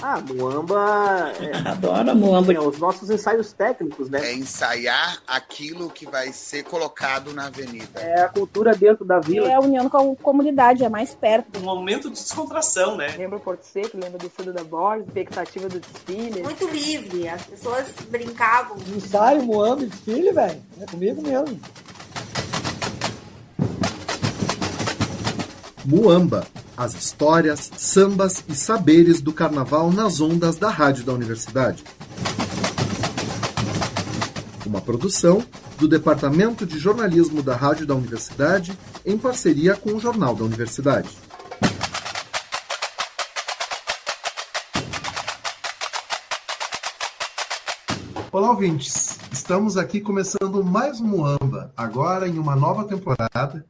Ah, Muamba. É, Adoro Muamba. É, os nossos ensaios técnicos, né? É ensaiar aquilo que vai ser colocado na avenida. É a cultura dentro da vila. É a união com a comunidade, é mais perto. Um momento de descontração, né? Lembra o Porto Seco, lembra do Fundo da Borda, expectativa do desfile. Muito livre, as pessoas brincavam. Ensaio, Muamba, desfile, velho. É comigo mesmo. Muamba, as histórias, sambas e saberes do carnaval nas ondas da Rádio da Universidade. Uma produção do Departamento de Jornalismo da Rádio da Universidade em parceria com o Jornal da Universidade. Olá, ouvintes! Estamos aqui começando mais um Muamba, agora em uma nova temporada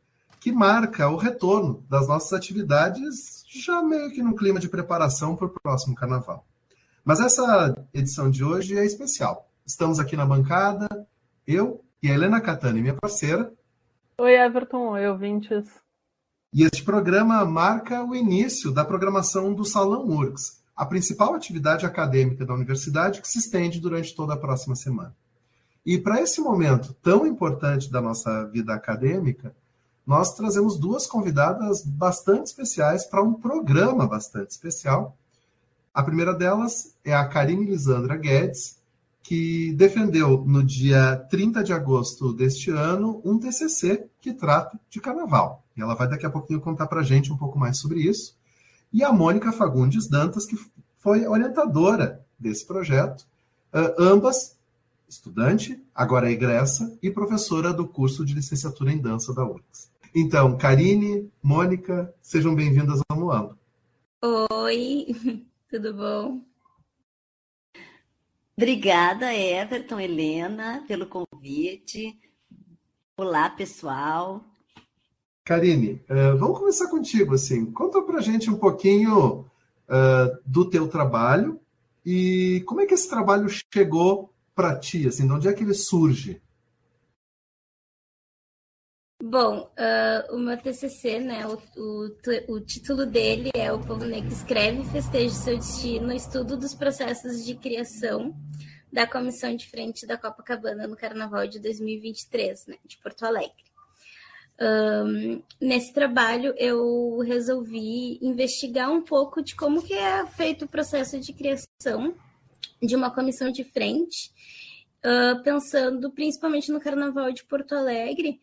que marca o retorno das nossas atividades, já meio que no clima de preparação para o próximo carnaval. Mas essa edição de hoje é especial. Estamos aqui na bancada, eu e a Helena Catani, minha parceira. Oi, Everton, oi, ouvintes. E este programa marca o início da programação do Salão URGS, a principal atividade acadêmica da universidade que se estende durante toda a próxima semana. E para esse momento tão importante da nossa vida acadêmica, nós trazemos duas convidadas bastante especiais para um programa bastante especial. A primeira delas é a Karine Lisandra Guedes, que defendeu no dia 30 de agosto deste ano um TCC que trata de carnaval. E ela vai daqui a pouquinho contar para a gente um pouco mais sobre isso. E a Mônica Fagundes Dantas, que foi orientadora desse projeto, ambas estudante, agora egressa, e professora do curso de licenciatura em dança da URGS. Então, Karine, Mônica, sejam bem-vindas ao Moamba. Oi, tudo bom? Obrigada, Everton, Helena, pelo convite. Olá, pessoal. Karine, uh, vamos começar contigo, assim. Conta pra gente um pouquinho uh, do teu trabalho e como é que esse trabalho chegou para ti, assim, de onde é que ele surge? Bom, uh, o meu TCC, né, o, o, o, título dele é O Povo Negro Escreve Festeja Seu Destino, estudo dos processos de criação da comissão de frente da Copacabana no Carnaval de 2023, né, de Porto Alegre. Um, nesse trabalho, eu resolvi investigar um pouco de como que é feito o processo de criação de uma comissão de frente, uh, pensando principalmente no Carnaval de Porto Alegre,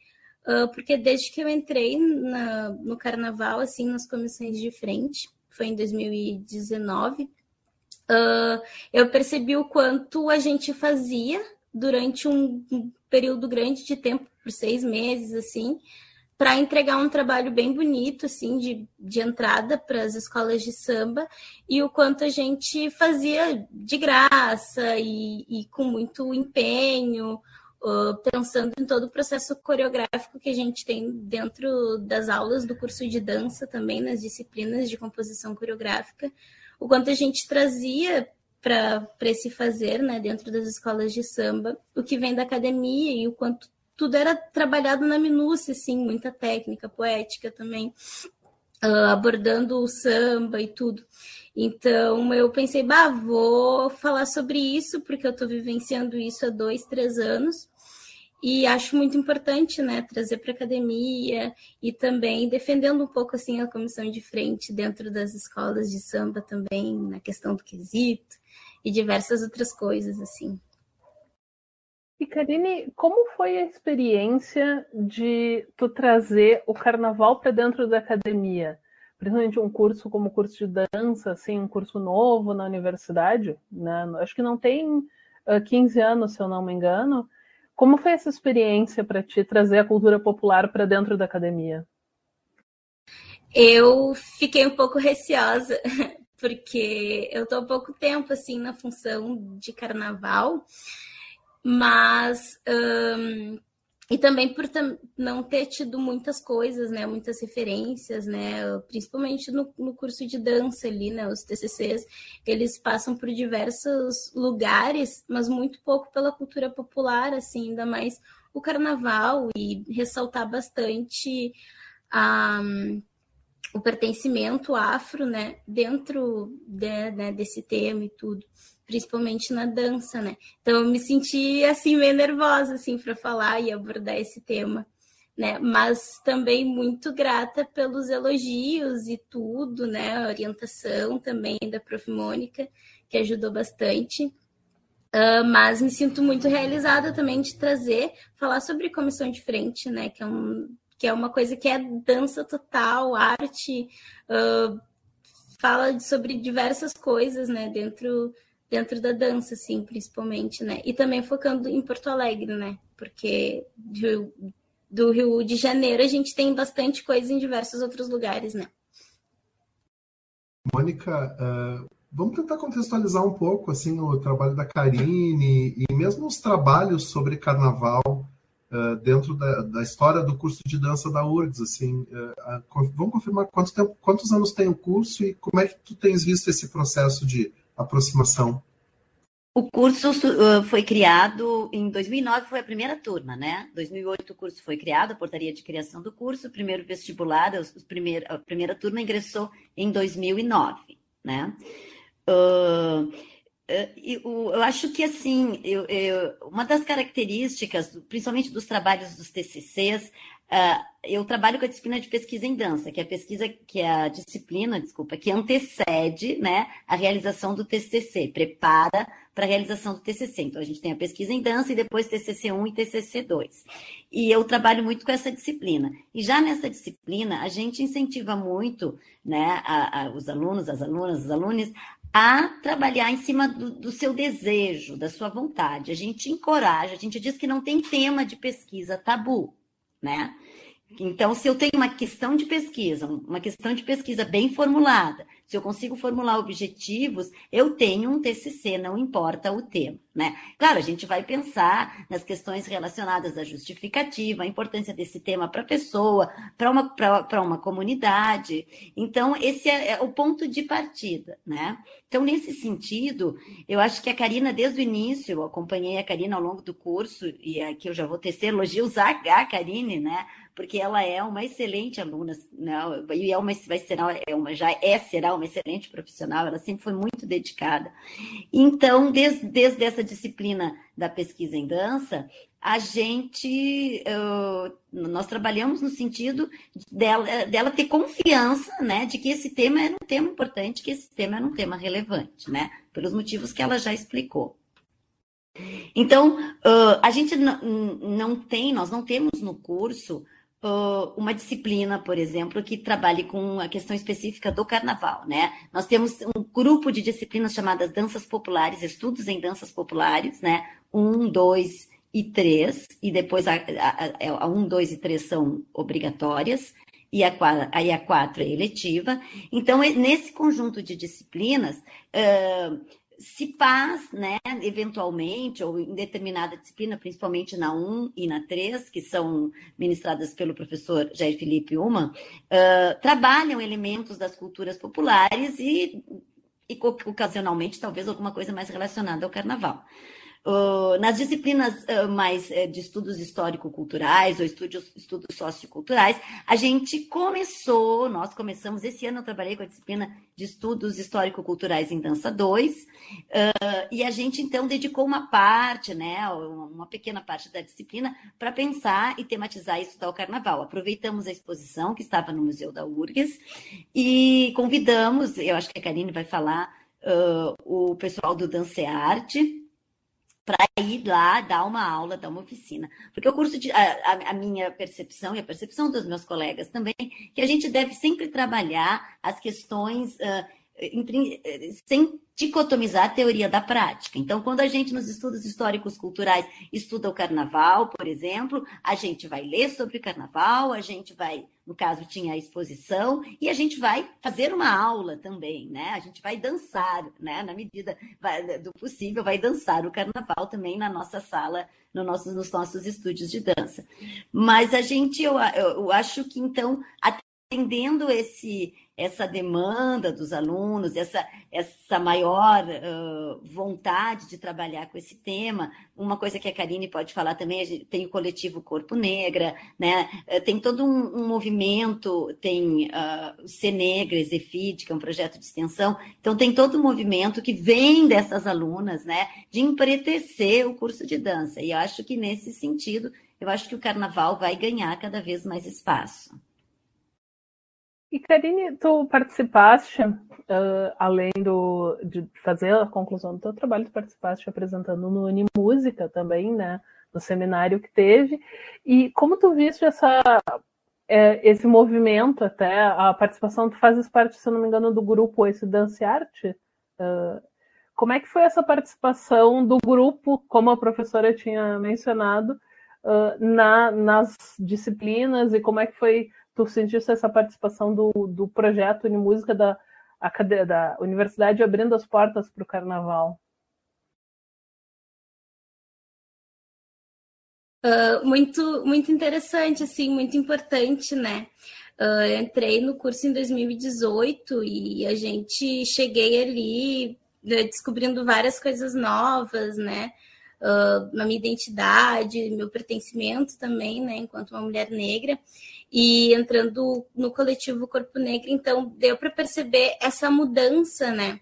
uh, porque desde que eu entrei na, no carnaval, assim, nas comissões de frente, foi em 2019, uh, eu percebi o quanto a gente fazia durante um, um período grande de tempo, por seis meses, assim, para entregar um trabalho bem bonito, assim, de, de entrada para as escolas de samba, e o quanto a gente fazia de graça e, e com muito empenho, uh, pensando em todo o processo coreográfico que a gente tem dentro das aulas do curso de dança também, nas disciplinas de composição coreográfica, o quanto a gente trazia para esse fazer, né, dentro das escolas de samba, o que vem da academia e o quanto tudo era trabalhado na minúcia, assim, muita técnica poética também, uh, abordando o samba e tudo. Então eu pensei, bah, vou falar sobre isso, porque eu estou vivenciando isso há dois, três anos. E acho muito importante, né, trazer para a academia e também defendendo um pouco assim a comissão de frente dentro das escolas de samba também, na questão do quesito e diversas outras coisas assim. E Karine, como foi a experiência de tu trazer o carnaval para dentro da academia? Principalmente um curso como curso de dança, assim, um curso novo na universidade, né? Acho que não tem uh, 15 anos, se eu não me engano. Como foi essa experiência para ti trazer a cultura popular para dentro da academia? Eu fiquei um pouco receosa, porque eu estou há pouco tempo assim na função de carnaval, mas um, e também por não ter tido muitas coisas, né, muitas referências, né, principalmente no, no, curso de dança ali, né, os TCCs, eles passam por diversos lugares, mas muito pouco pela cultura popular, assim, ainda mais o carnaval e ressaltar bastante a, o pertencimento afro, né, dentro de, né, desse tema e tudo, principalmente na dança, né. Então eu me senti assim meio nervosa assim para falar e abordar esse tema, né, mas também muito grata pelos elogios e tudo, né, a orientação também da Prof. Mônica, que ajudou bastante. Uh, mas me sinto muito realizada também de trazer, falar sobre comissão de frente, né, que é um que é uma coisa que é dança total, arte, uh, fala sobre diversas coisas, né, dentro, dentro da dança, assim, principalmente, né, e também focando em Porto Alegre, né, porque do, do Rio de Janeiro a gente tem bastante coisa em diversos outros lugares, né. Mônica, uh, vamos tentar contextualizar um pouco, assim, o trabalho da Karine e mesmo os trabalhos sobre carnaval, uh, dentro da, da, história do curso de dança da URGS, assim, uh, vamos confirmar quanto tempo, quantos anos tem o curso e como é que tu tens visto esse processo de aproximação? O curso foi criado em 2009, foi a primeira turma, né? 2008 o curso foi criado, a portaria de criação do curso, o primeiro vestibular, os, os primeir, a primeira turma ingressou em 2009, né? Uh, eu acho que assim, eu, eu, uma das características, principalmente dos trabalhos dos TCCs, uh, eu trabalho com a disciplina de pesquisa em dança, que é a pesquisa, que é a disciplina, desculpa, que antecede, né, a realização do TCC, prepara para a realização do TCC. Então a gente tem a pesquisa em dança e depois TCC 1 e TCC 2. E eu trabalho muito com essa disciplina. E já nessa disciplina a gente incentiva muito, né, a, a, os alunos, as alunas, os alunos a trabalhar em cima do, do, seu desejo, da sua vontade. A gente encoraja, a gente diz que não tem tema de pesquisa tabu, né? Então, se eu tenho uma questão de pesquisa, uma questão de pesquisa bem formulada, se eu consigo formular objetivos, eu tenho um TCC, não importa o tema, né? Claro, a gente vai pensar nas questões relacionadas à justificativa, a importância desse tema para a pessoa, para uma, para uma comunidade. Então, esse é, é o ponto de partida, né? Então, nesse sentido, eu acho que a Karina, desde o início, eu acompanhei a Karina ao longo do curso, e aqui eu já vou tecer elogios a Karine, né? Porque ela é uma excelente aluna, né? e é uma, vai ser, é uma, já é, será uma excelente profissional, ela sempre foi muito dedicada. Então, desde, desde essa disciplina da pesquisa em dança, a gente, nós trabalhamos no sentido dela, dela ter confiança, né, de que esse tema era um tema importante, que esse tema era um tema relevante, né, pelos motivos que ela já explicou. Então, uh, a gente não tem, nós não temos no curso uma disciplina, por exemplo, que trabalhe com a questão específica do carnaval, né? Nós temos um grupo de disciplinas chamadas danças populares, estudos em danças populares, né? Um, dois e três, e depois a, a, a um, dois e três são obrigatórias, e a, aí a quatro é eletiva. Então, nesse conjunto de disciplinas, uh, se faz, né, eventualmente, ou em determinada disciplina, principalmente na 1 e na 3, que são ministradas pelo professor Jair Felipe Uma, uh, trabalham elementos das culturas populares e, e, ocasionalmente, talvez alguma coisa mais relacionada ao carnaval. Uh, nas disciplinas uh, mais uh, de estudos histórico-culturais ou estudos, estudos socioculturais, a gente começou, nós começamos, esse ano eu trabalhei com a disciplina de estudos histórico-culturais em dança 2, e a gente então dedicou uma parte, né, uma pequena parte da disciplina, para pensar e tematizar isso ao carnaval. Aproveitamos a exposição que estava no Museu da URGS e convidamos, eu acho que a Karine vai falar, o pessoal do Dancearte, para ir lá dar uma aula, dar uma oficina. Porque o curso de. A, a, minha percepção e a percepção dos meus colegas também, que a gente deve sempre trabalhar as questões. Uh, sem dicotomizar a teoria da prática. Então, quando a gente, nos estudos históricos culturais, estuda o carnaval, por exemplo, a gente vai ler sobre o carnaval, a gente vai, no caso, tinha a exposição, e a gente vai fazer uma aula também, né? A gente vai dançar, né? Na medida do possível, vai dançar o carnaval também na nossa sala, no nosso, nos nossos estúdios de dança. Mas a gente, eu, eu acho que, então, atendendo esse, essa demanda dos alunos, essa, essa maior uh, vontade de trabalhar com esse tema. Uma coisa que a Karine pode falar também, tem o coletivo Corpo Negra, né? tem todo um, um movimento, tem uh, o C Negra, Exefid, que é um projeto de extensão, então tem todo um movimento que vem dessas alunas, né, de empretecer o curso de dança, e eu acho que nesse sentido, eu acho que o carnaval vai ganhar cada vez mais espaço. E Karine, tu participaste, uh, além do, de fazer a conclusão do teu trabalho, tu participaste apresentando no Unimúsica também, né? No seminário que teve. E como tu viste essa, é, esse movimento até, a participação, tu fazes parte, se não me engano, do grupo esse Dance Art? Uh, como é que foi essa participação do grupo, como a professora tinha mencionado, uh, na, nas disciplinas e como é que foi tu sentiste essa participação do, do projeto Unimúsica da, da universidade abrindo as portas para o carnaval? Uh, muito, muito interessante, assim, muito importante, né? Uh, entrei no curso em 2018 e a gente cheguei ali né, descobrindo várias coisas novas, né? Uh, na minha identidade, meu pertencimento também, né? Enquanto uma mulher negra e entrando no coletivo Corpo Negro, então deu para perceber essa mudança, né?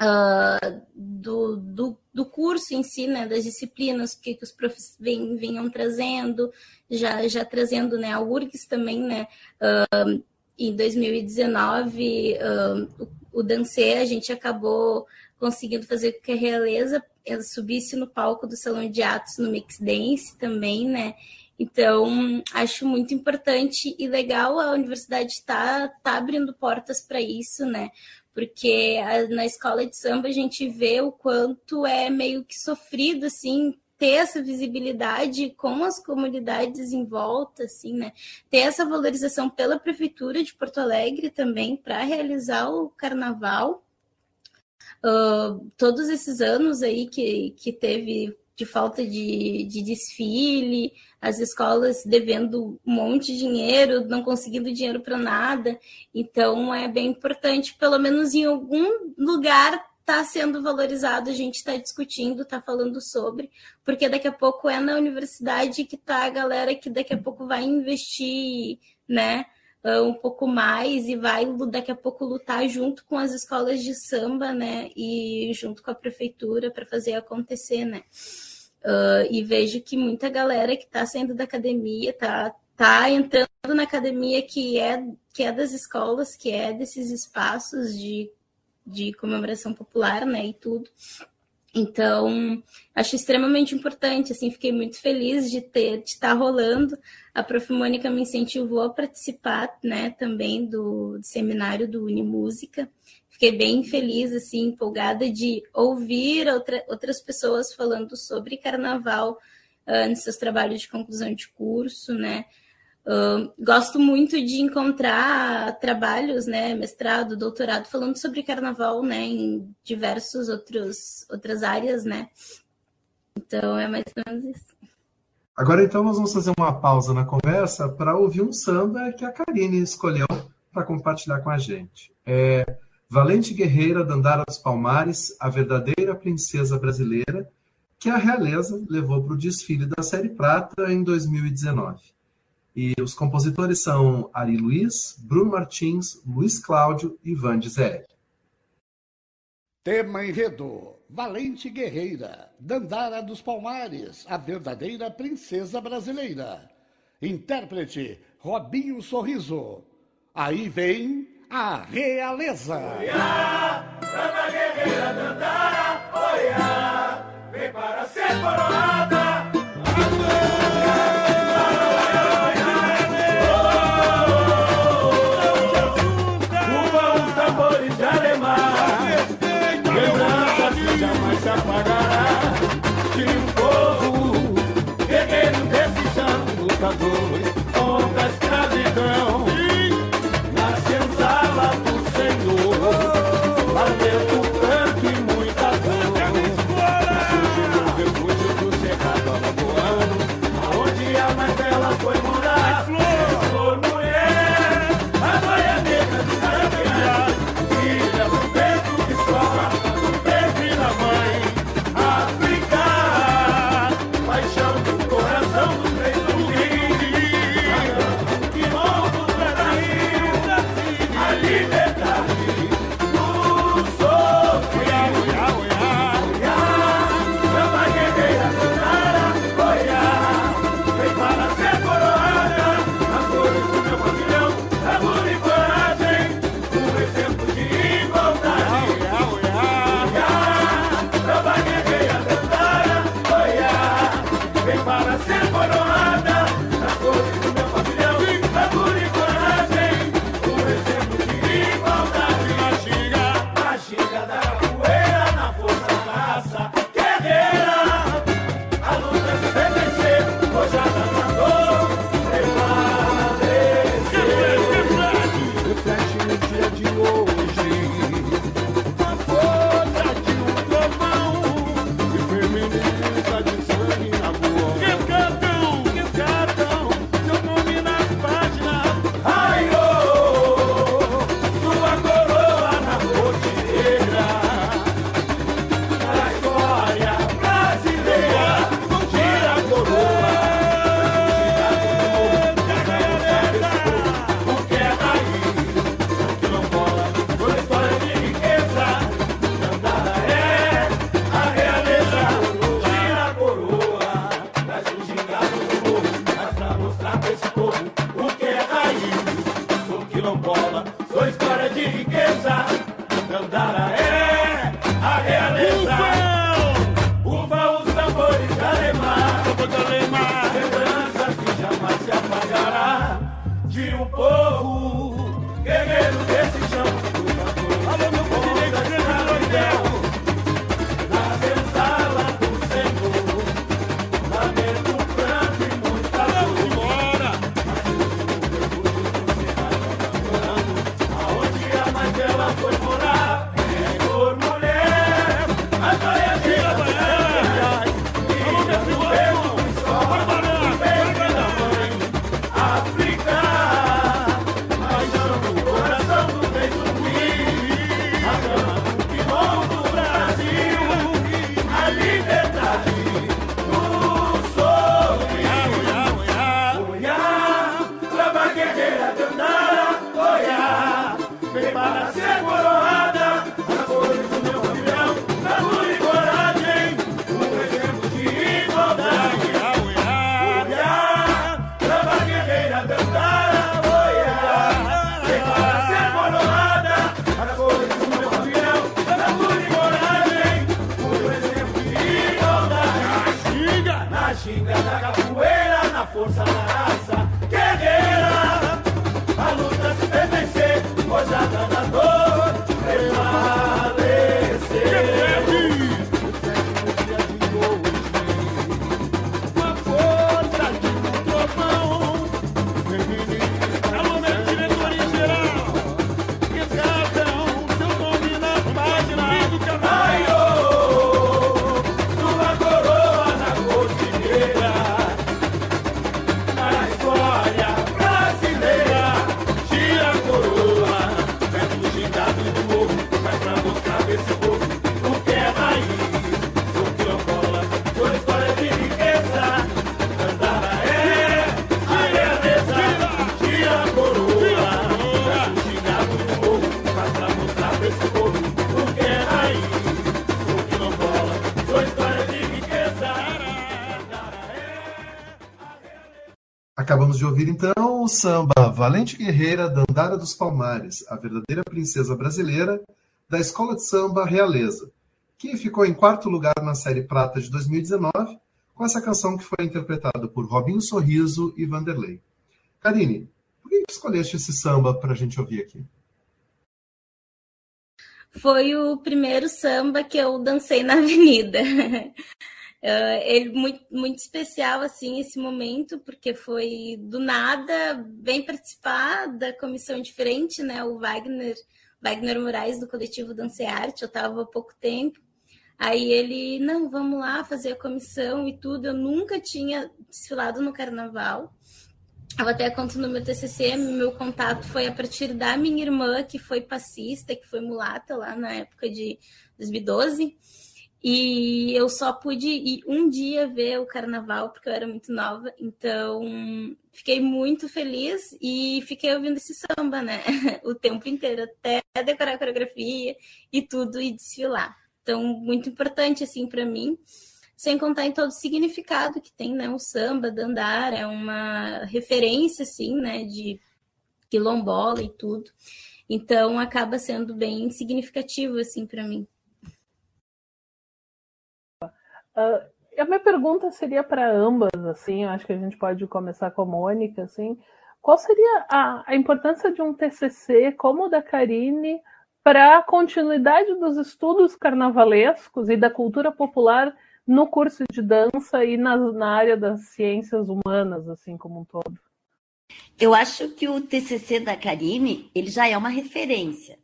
Uh, do, do, do, curso em si, né, das disciplinas que, que os profs vem, vinham trazendo, já, já trazendo né, a URGS também, né, uh, em 2019, uh, o, o Dancê, a gente acabou conseguindo fazer com que a Realeza subisse no palco do Salão de Atos no Mix Dance também, né, então, acho muito importante e legal a universidade estar tá, tá abrindo portas para isso, né? Porque a, na escola de samba a gente vê o quanto é meio que sofrido, assim, ter essa visibilidade com as comunidades em volta, assim, né? Ter essa valorização pela prefeitura de Porto Alegre também para realizar o carnaval. Uh, todos esses anos aí que, que teve de falta de, de desfile, as escolas devendo um monte de dinheiro, não conseguindo dinheiro para nada. Então é bem importante, pelo menos em algum lugar está sendo valorizado, a gente está discutindo, está falando sobre, porque daqui a pouco é na universidade que está a galera que daqui a pouco vai investir, né? Ah, um pouco mais e vai daqui a pouco lutar junto com as escolas de samba, né? E junto com a prefeitura para fazer acontecer, né? Uh, e vejo que muita galera que está saindo da academia, está tá entrando na academia que é, que é das escolas, que é desses espaços de, de comemoração popular, né, e tudo. Então, acho extremamente importante, assim, fiquei muito feliz de ter, de estar tá rolando. A Prof. Mônica me incentivou a participar, né, também do, do seminário do Unimúsica fiquei bem feliz, assim, empolgada de ouvir outra, outras pessoas falando sobre carnaval uh, nos seus trabalhos de conclusão de curso, né? Gosto muito de encontrar trabalhos, né, mestrado, doutorado, falando sobre carnaval, né, em diversos outros outras áreas, né. Então é mais ou menos isso. Agora então nós vamos fazer uma pausa na conversa para ouvir um samba que a Karine escolheu para compartilhar com a gente. É, valente guerreira Dandara dos Palmares, a verdadeira princesa brasileira, que a realeza levou para o desfile da Série Prata em 2019. E os compositores são Ari Luiz, Bruno Martins, Luiz Cláudio e Van Dizek. Tema enredo: Valente Guerreira, Dandara dos Palmares, a verdadeira princesa brasileira. Intérprete: Robinho Sorriso. Aí vem a realeza. Oiá, dama guerreira Dandara, oiá, vem para ser coroada. cuerpo Oh. De ouvir então o samba Valente Guerreira Dandara dos Palmares, a verdadeira princesa brasileira da Escola de Samba Realeza, que ficou em quarto lugar na série Prata de 2019, com essa canção que foi interpretada por Robinho Sorriso e Vanderlei. Karine, por que escolheste esse samba para a gente ouvir aqui? Foi o primeiro samba que eu dancei na avenida. Uh, ele muito, muito especial assim esse momento porque foi do nada vem participar da comissão diferente né? O Wagner Wagner Moraes do coletivo Dance Arte eu estava há pouco tempo. Aí ele não vamos lá fazer a comissão e tudo. Eu nunca tinha desfilado no carnaval. Eu até conto no meu TCC meu contato foi a partir da minha irmã que foi passista que foi mulata lá na época de 2012 e eu só pude ir um dia ver o carnaval, porque eu era muito nova. Então, fiquei muito feliz e fiquei ouvindo esse samba, né? O tempo inteiro, até decorar a coreografia e tudo e desfilar. Então, muito importante, assim, para mim. Sem contar em todo o significado que tem, né? O samba, dandara, é uma referência, assim, né? De quilombola e tudo. Então, acaba sendo bem significativo, assim, para mim. Uh, a minha pergunta seria para ambas, assim, acho que a gente pode começar com a Mônica, assim. Qual seria a, a importância de um TCC como o da Karine para a continuidade dos estudos carnavalescos e da cultura popular no curso de dança e na, na área das ciências humanas, assim como um todo? Eu acho que o TCC da Karine, ele já é uma referência.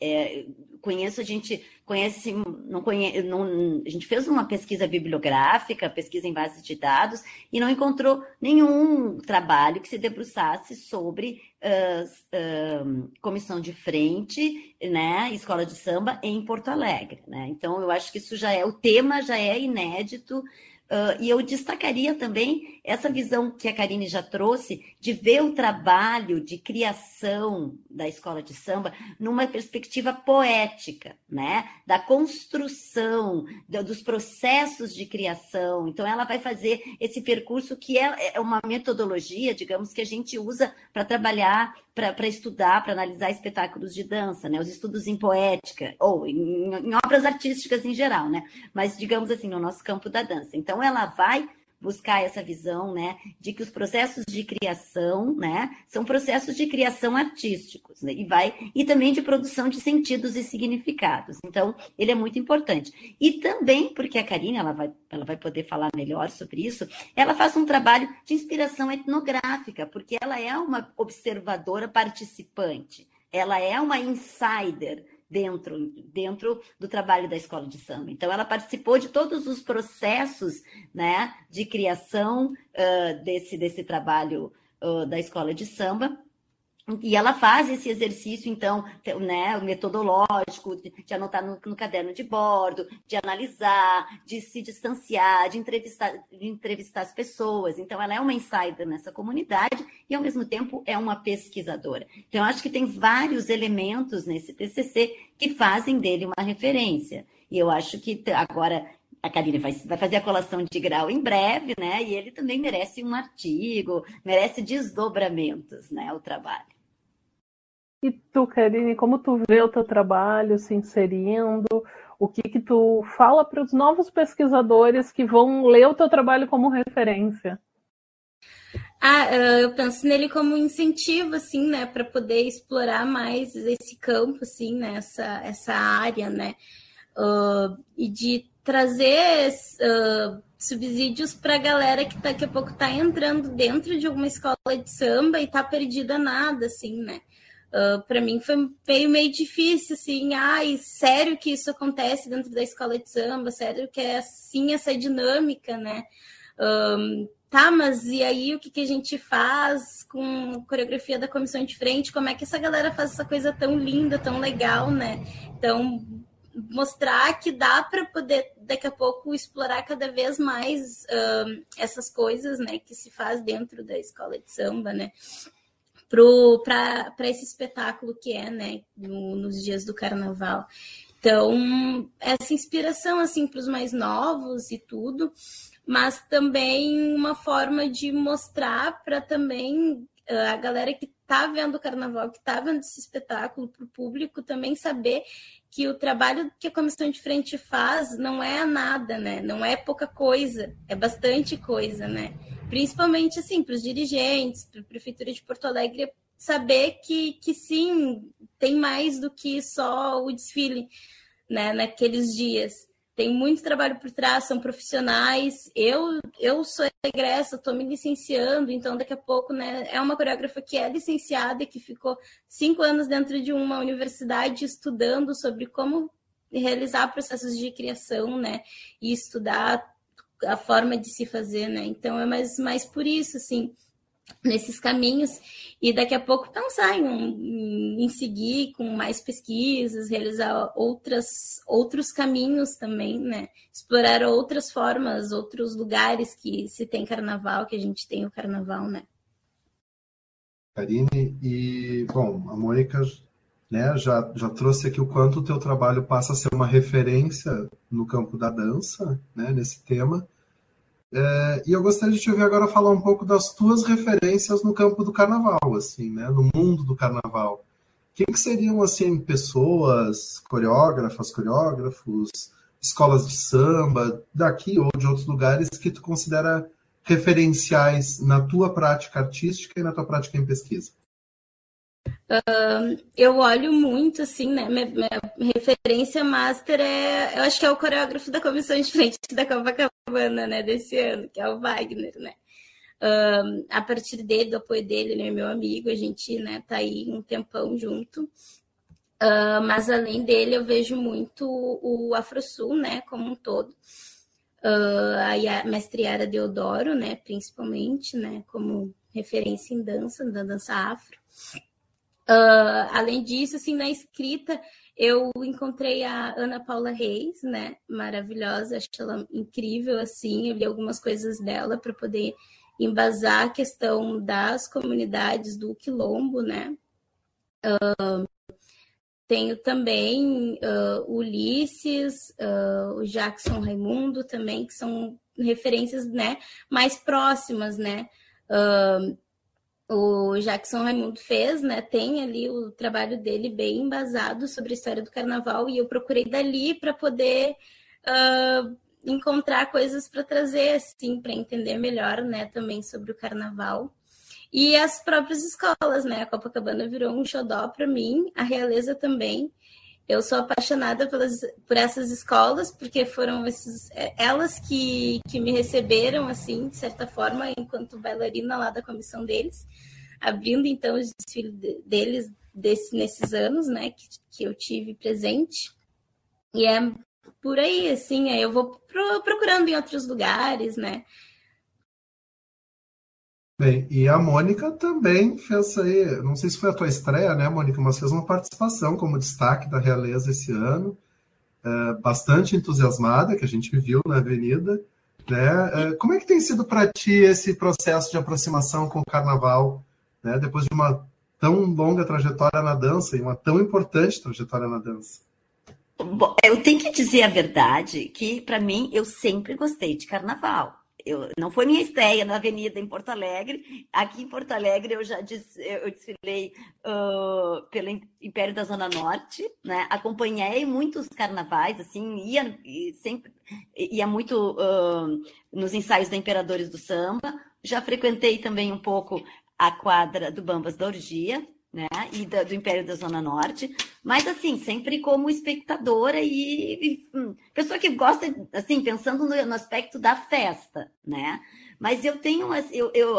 É, conheço, a gente conhece, não conhece, não, a gente fez uma pesquisa bibliográfica, pesquisa em bases de dados, e não encontrou nenhum trabalho que se debruçasse sobre uh, uh, comissão de frente, né, escola de samba em Porto Alegre. Né? Então, eu acho que isso já é, o tema já é inédito, Uh, e eu destacaria também essa visão que a Karine já trouxe de ver o trabalho de criação da escola de samba numa perspectiva poética, né? Da construção, do, dos processos de criação. Então, ela vai fazer esse percurso que é, é uma metodologia, digamos, que a gente usa para trabalhar para estudar, para analisar espetáculos de dança, né? Os estudos em poética, ou em, em obras artísticas em geral, né? Mas, digamos assim, no nosso campo da dança. Então, ela vai buscar essa visão, né, de que os processos de criação, né, são processos de criação artísticos, né, e vai e também de produção de sentidos e significados. Então, ele é muito importante. E também porque a Karine, ela vai, ela vai poder falar melhor sobre isso, ela faz um trabalho de inspiração etnográfica, porque ela é uma observadora participante. Ela é uma insider dentro, dentro do trabalho da escola de samba. Então, ela participou de todos os processos né, de criação uh, desse, desse trabalho uh, da escola de samba. E ela faz esse exercício, então, né, metodológico, de anotar no, no, caderno de bordo, de analisar, de se distanciar, de entrevistar, de entrevistar as pessoas. Então, ela é uma insider nessa comunidade e, ao mesmo tempo, é uma pesquisadora. Então, acho que tem vários elementos nesse TCC que fazem dele uma referência. E eu acho que agora a Karine vai, vai, fazer a colação de grau em breve, né? E ele também merece um artigo, merece desdobramentos, né? O trabalho. E tu, Karine, como tu vê o teu trabalho se inserindo? O que que tu fala para os novos pesquisadores que vão ler o teu trabalho como referência? Ah, eu penso nele como um incentivo, assim, né, para poder explorar mais esse campo, assim, né, essa, essa área, né, uh, e de trazer uh, subsídios para a galera que daqui a pouco está entrando dentro de alguma escola de samba e está perdida nada, assim, né. Uh, ah, para mim foi meio, meio difícil, assim, ai, sério que isso acontece dentro da escola de samba, sério que é assim essa dinâmica, né? Um, tá, mas e aí o que, que a gente faz com a coreografia da comissão de frente? Como é que essa galera faz essa coisa tão linda, tão legal, né? Então, mostrar que dá para poder daqui a pouco explorar cada vez mais um, essas coisas, né, que se faz dentro da escola de samba, né? para esse espetáculo que é, né, no, nos dias do carnaval. Então, essa inspiração, assim, para os mais novos e tudo, mas também uma forma de mostrar para também ah, a galera que está vendo o carnaval, que está vendo esse espetáculo para o público, também saber que o trabalho que a comissão de frente faz não é nada, né? Não é pouca coisa, é bastante coisa, né? Principalmente assim para os dirigentes, para a prefeitura de Porto Alegre saber que, que sim, tem mais do que só o desfile, né? Naqueles dias tem muito trabalho por trás, são profissionais. Eu eu sou egressa, estou me licenciando, então daqui a pouco, né, é uma coreógrafa que é licenciada e que ficou cinco anos dentro de uma universidade estudando sobre como realizar processos de criação, né, e estudar a forma de se fazer, né. Então é mais mais por isso, assim nesses caminhos e daqui a pouco pensar em, em, seguir com mais pesquisas, realizar outras, outros caminhos também, né? Explorar outras formas, outros lugares que se tem carnaval, que a gente tem o carnaval, né? Karine, e bom, a Mônica né, já, já trouxe aqui o quanto o teu trabalho passa a ser uma referência no campo da dança, né, nesse tema. É, e eu gostaria de te ouvir agora falar um pouco das tuas referências no campo do carnaval, assim, né, no mundo do carnaval. Quem que seriam assim pessoas, coreógrafas, coreógrafos, escolas de samba daqui ou de outros lugares que tu considera referenciais na tua prática artística e na tua prática em pesquisa? Eu olho muito, assim, né? Minha, minha, referência master é. Eu acho que é o coreógrafo da comissão de frente da Copacabana, né? Desse ano, que é o Wagner, né? Uh, a partir dele, do apoio dele, ele é meu amigo, a gente, né, tá aí um tempão junto. Uh, mas além dele, eu vejo muito o AfroSul, né, como um todo. A mestre Yara Deodoro, né, principalmente, né, como referência em dança, da dança afro. Uh, além disso, assim, na escrita, eu encontrei a Ana Paula Reis, né? Maravilhosa, acho ela incrível, assim. Eu li algumas coisas dela para poder embasar a questão das comunidades do Quilombo, né? Uh, tenho também uh, Ulisses, o Jackson Raimundo também, que são referências, né? Mais próximas, né? O Jackson Raimundo fez, né? Tem ali o trabalho dele bem embasado sobre a história do carnaval e eu procurei dali para poder uh, encontrar coisas para trazer, assim, para entender melhor, né? Também sobre o carnaval. E as próprias escolas, né? A Copacabana virou um xodó para mim, a Realeza também. Eu sou apaixonada pelas, por essas escolas, porque foram esses, é, elas que, que me receberam, assim, de certa forma, enquanto bailarina lá da comissão deles, abrindo então os desfiles deles desse, nesses anos, né, que, que eu tive presente. E é por aí, assim, aí eu vou pro, procurando em outros lugares, né, Bem, e a Mônica também fez aí, não sei se foi a tua estreia, né, Mônica, mas fez uma participação como destaque da Realeza esse ano, é, bastante entusiasmada, que a gente viu na Avenida. Né? É, como é que tem sido para ti esse processo de aproximação com o Carnaval, né, depois de uma tão longa trajetória na dança e uma tão importante trajetória na dança? Bom, eu tenho que dizer a verdade que, para mim, eu sempre gostei de carnaval eu, não foi minha estreia na Avenida em Porto Alegre. Aqui em Porto Alegre eu já eu desfilei uh, pelo Império da Zona Norte, né? Acompanhei muitos carnavais, assim, ia sempre ia muito uh, nos ensaios da Imperadores do Samba. Já frequentei também um pouco a quadra do Bambas da Orgia, né? E da, do Império da Zona Norte, mas assim, sempre como espectadora e, e hum, pessoa que gosta, assim, pensando no, no, aspecto da festa, né? Mas eu tenho, eu, eu,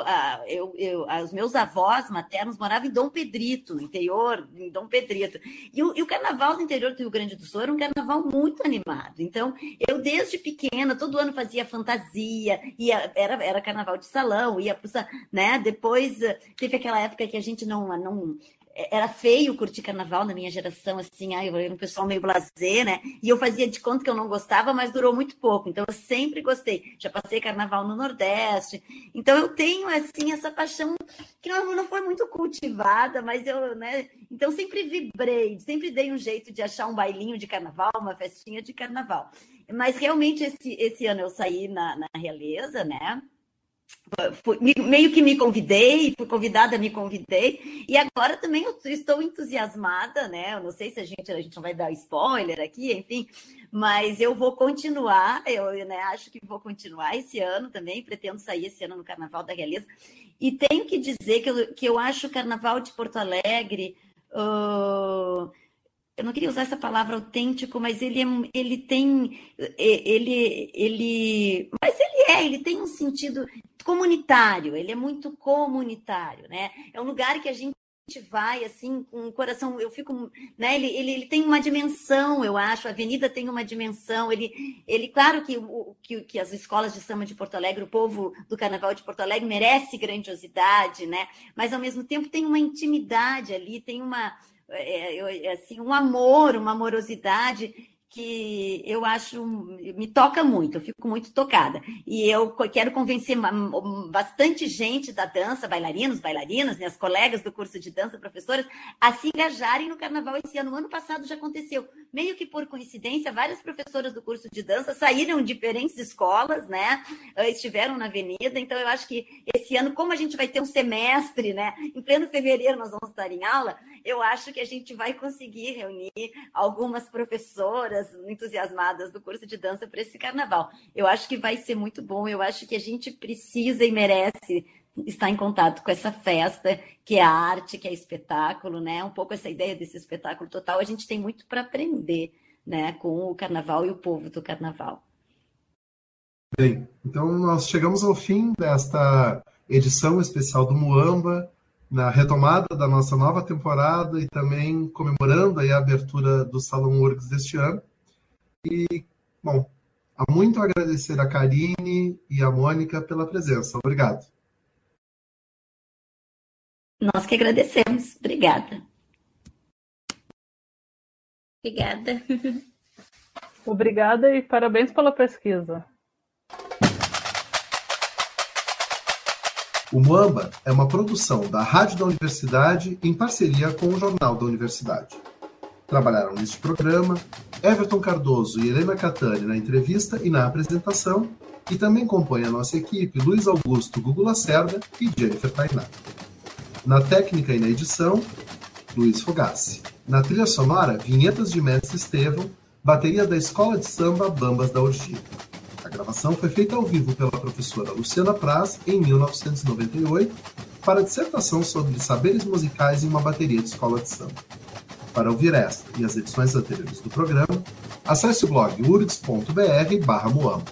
eu, eu, os meus avós maternos moravam em Dom Pedrito, interior, em Dom Pedrito. E o, e o carnaval do interior do Rio Grande do Sul era um carnaval muito animado. Então, eu desde pequena, todo ano fazia fantasia, ia, era, era carnaval de salão, ia para né? Depois teve aquela época que a gente não, não era feio curtir carnaval na minha geração, assim, ai, eu era um pessoal meio blazer, né? E eu fazia de conta que eu não gostava, mas durou muito pouco. Então eu sempre gostei. Já passei carnaval no Nordeste. Então eu tenho, assim, essa paixão que não, não foi muito cultivada, mas eu, né? Então sempre vibrei, sempre dei um jeito de achar um bailinho de carnaval, uma festinha de carnaval. Mas realmente esse, esse ano eu saí na, na realeza, né? Fui, meio que me convidei, fui convidada, me convidei, e agora também estou entusiasmada, né? Eu não sei se a gente, a gente não vai dar spoiler aqui, enfim, mas eu vou continuar, eu né, acho que vou continuar esse ano também, pretendo sair esse ano no Carnaval da Realeza, e tenho que dizer que eu, que eu acho o Carnaval de Porto Alegre. Uh, eu não queria usar essa palavra autêntico, mas ele, é, ele tem, ele, ele, mas ele é, ele tem um sentido comunitário, ele é muito comunitário, né? É um lugar que a gente vai assim com o coração eu fico né ele, ele, ele tem uma dimensão eu acho a avenida tem uma dimensão ele ele claro que, o, que, que as escolas de samba de Porto Alegre o povo do carnaval de Porto Alegre merece grandiosidade né mas ao mesmo tempo tem uma intimidade ali tem uma é, é, assim um amor uma amorosidade que eu acho me toca muito, eu fico muito tocada. E eu quero convencer bastante gente da dança, bailarinos, bailarinas, minhas colegas do curso de dança, professoras, a se engajarem no carnaval esse ano. No ano passado já aconteceu, meio que por coincidência, várias professoras do curso de dança saíram de diferentes escolas, né? Eh, estiveram na avenida. Então eu acho que esse ano, como a gente vai ter um semestre, né? Em pleno fevereiro nós vamos estar em aula, eu acho que a gente vai conseguir reunir algumas professoras entusiasmadas do curso de dança para esse carnaval. Eu acho que vai ser muito bom, eu acho que a gente precisa e merece estar em contato com essa festa, que é arte, que é espetáculo, né? Um pouco essa ideia desse espetáculo total, a gente tem muito para aprender, né, com o carnaval e o povo do carnaval. Bem, então nós chegamos ao fim desta edição especial do Muamba na retomada da nossa nova temporada e também comemorando a abertura do Salão Works deste ano. E, bom, há muito a agradecer a Karine e a Mônica pela presença. Obrigado. Nós que agradecemos. Obrigada. Obrigada. Obrigada e parabéns pela pesquisa. O Muamba é uma produção da Rádio da Universidade em parceria com o Jornal da Universidade. Trabalharam neste programa Everton Cardoso e Helena Catani na entrevista e na apresentação, e também compõe a nossa equipe Luiz Augusto Gugu Lacerda e Jennifer Tainá. Na técnica e na edição, Luiz Fogassi. Na trilha sonora, vinhetas de Mestre Estevão, bateria da Escola de Samba Bambas da Orgia. Gravação foi feita ao vivo pela professora Luciana Praz em 1998 para a dissertação sobre saberes musicais em uma bateria de escola de samba. Para ouvir esta e as edições anteriores do programa, acesse o blog urgs.br/moamba.